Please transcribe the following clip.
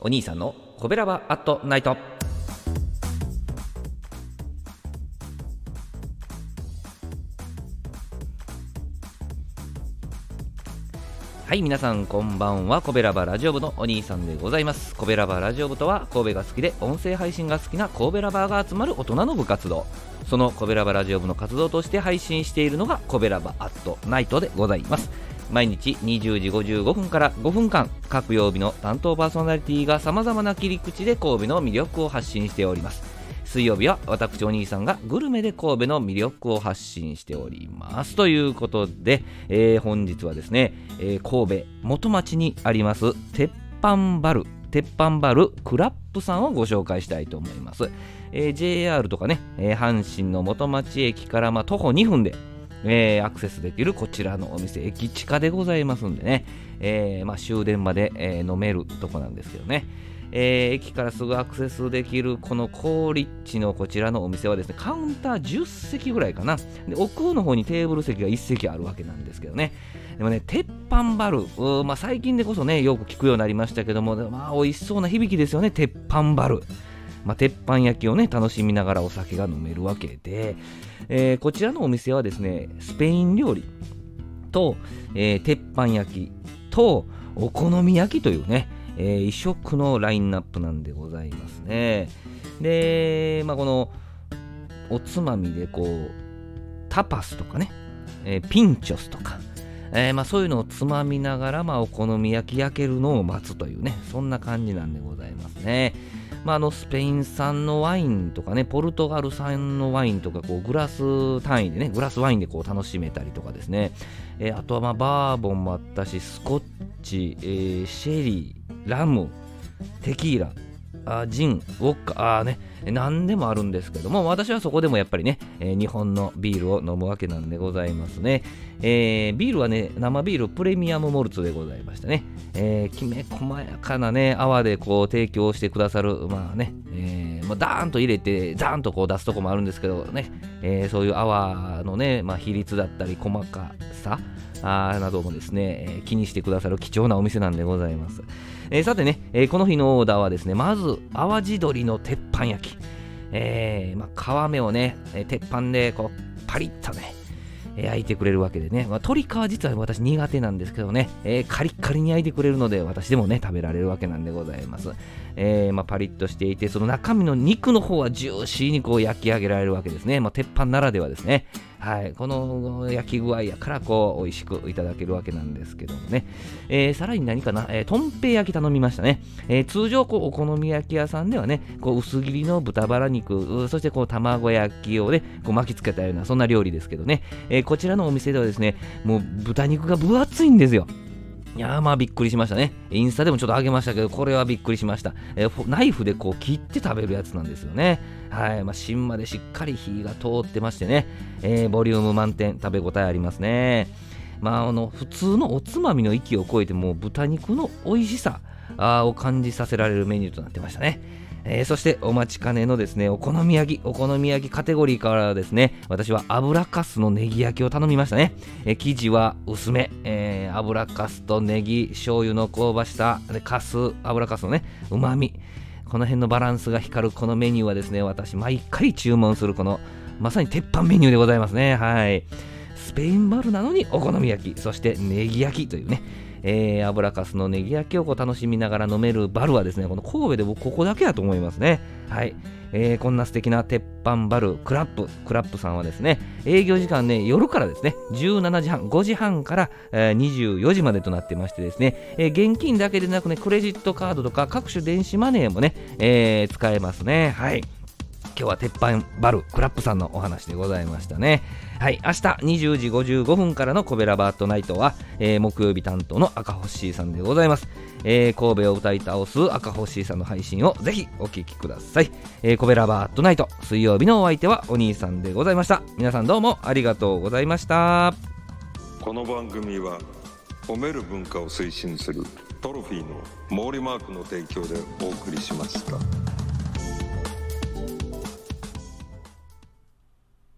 お兄さんのコベラバアットナイト。はい皆さんこんばんは。コベラバラジオ部のお兄さんでございます。コベラバラジオ部とは神戸が好きで音声配信が好きな神戸ラバーが集まる大人の部活動。そのコベラバラジオ部の活動として配信しているのがコベラバアットナイトでございます。毎日20時55分から5分間各曜日の担当パーソナリティがさまざまな切り口で神戸の魅力を発信しております。水曜日は私お兄さんがグルメで神戸の魅力を発信しております。ということで、えー、本日はですね、えー、神戸元町にあります鉄板バル鉄板バルクラップさんをご紹介したいと思います、えー、JR とかね、え阪神の元町駅からま徒歩2分でえー、アクセスできるこちらのお店、駅地下でございますんでね、えー、まあ、終電まで、えー、飲めるとこなんですけどね、え駅からすぐアクセスできるこの高立地のこちらのお店はですね、カウンター10席ぐらいかな。で奥の方にテーブル席が1席あるわけなんですけどね。でもね、鉄板バル、まあ、最近でこそね、よく聞くようになりましたけども、まあ、美味しそうな響きですよね、鉄板バル。まあ、鉄板焼きをね、楽しみながらお酒が飲めるわけで、えー、こちらのお店はですね、スペイン料理と、えー、鉄板焼きとお好み焼きというね、えー、異色のラインナップなんでございますね。で、まあ、このおつまみでこう、タパスとかね、えー、ピンチョスとか、えー、まあ、そういうのをつまみながら、まあ、お好み焼き焼けるのを待つというね、そんな感じなんでございますね。まあ、のスペイン産のワインとかね、ポルトガル産のワインとか、こうグラス単位でね、グラスワインでこう楽しめたりとかですね、えー、あとはまあバーボンもあったし、スコッチ、えー、シェリー、ラム、テキーラ、あジン、ウォッカ、あね、何でもあるんですけども、私はそこでもやっぱりね、えー、日本のビールを飲むわけなんでございますね。えー、ビールはね、生ビールプレミアムモルツでございましたね。えー、きめ細やかなね、泡でこう提供してくださる、まあね、えー、まあ、ダーンと入れて、ザーンとこう出すとこもあるんですけどね、えー、そういう泡のね、まあ、比率だったり細かさ、あなどもですね、えー、気にしてくださる貴重なお店なんでございます。えー、さてね、えー、この日のオーダーはですね、まず淡路鶏の鉄板焼き。えー、まあ、皮目をねえ、鉄板でこうパリッとね、焼いてくれるわけでね、まあ、鶏皮実は私苦手なんですけどね、えー、カリッカリに焼いてくれるので私でもね食べられるわけなんでございます、えー、まあ、パリッとしていてその中身の肉の方はジューシーにこう焼き上げられるわけですね、まあ、鉄板ならではですね。はい、この焼き具合やからこう美味しくいただけるわけなんですけどもね、えー、さらに何かな、えー、とんぺい焼き頼みましたね、えー、通常こうお好み焼き屋さんではねこう薄切りの豚バラ肉そしてこう卵焼きをねこう巻きつけたようなそんな料理ですけどね、えこちらのお店ではですねもう豚肉が分厚いんですよ。いやーまあびっくりしましたね。インスタでもちょっとあげましたけど、これはびっくりしました。えー、ナイフでこう切って食べるやつなんですよね。はい。まあ、芯までしっかり火が通ってましてね、えー、ボリューム満点、食べ応えありますね。まあ、あの、普通のおつまみの域を超えて、もう豚肉の美味しさを感じさせられるメニューとなってましたね。えー、そしてお待ちかねのですね、お好み焼き、お好み焼きカテゴリーからですね、私は油かすのネギ焼きを頼みましたね。えー、生地は薄め、えー、油かすとネギ、醤油の香ばしさ、でかす、油かすのね、うまみ。この辺のバランスが光るこのメニューはですね、私毎回注文するこの、まさに鉄板メニューでございますね。はい。スペインバルなのにお好み焼き、そしてネギ焼きというね、えー、油かすのネギ焼きをこう楽しみながら飲めるバルはですね、この神戸で僕ここだけだと思いますね。はい。えー、こんな素敵な鉄板バルクラップ、クラップさんはですね、営業時間ね、夜からですね、17時半、5時半から、えー、24時までとなってましてですね、えー、現金だけでなくね、クレジットカードとか各種電子マネーもね、えー、使えますね。はい。今日は鉄板バルクラップさんのお話でございましたね。はい、明日20時55分からのコベラバートナイトは、えー、木曜日担当の赤星さんでございます。えー、神戸を歌い倒す赤星さんの配信をぜひお聴きください。えー、コベラバートナイト水曜日のお相手はお兄さんでございました。皆さんどうもありがとうございました。この番組は褒める文化を推進するトロフィーの毛利マークの提供でお送りしました。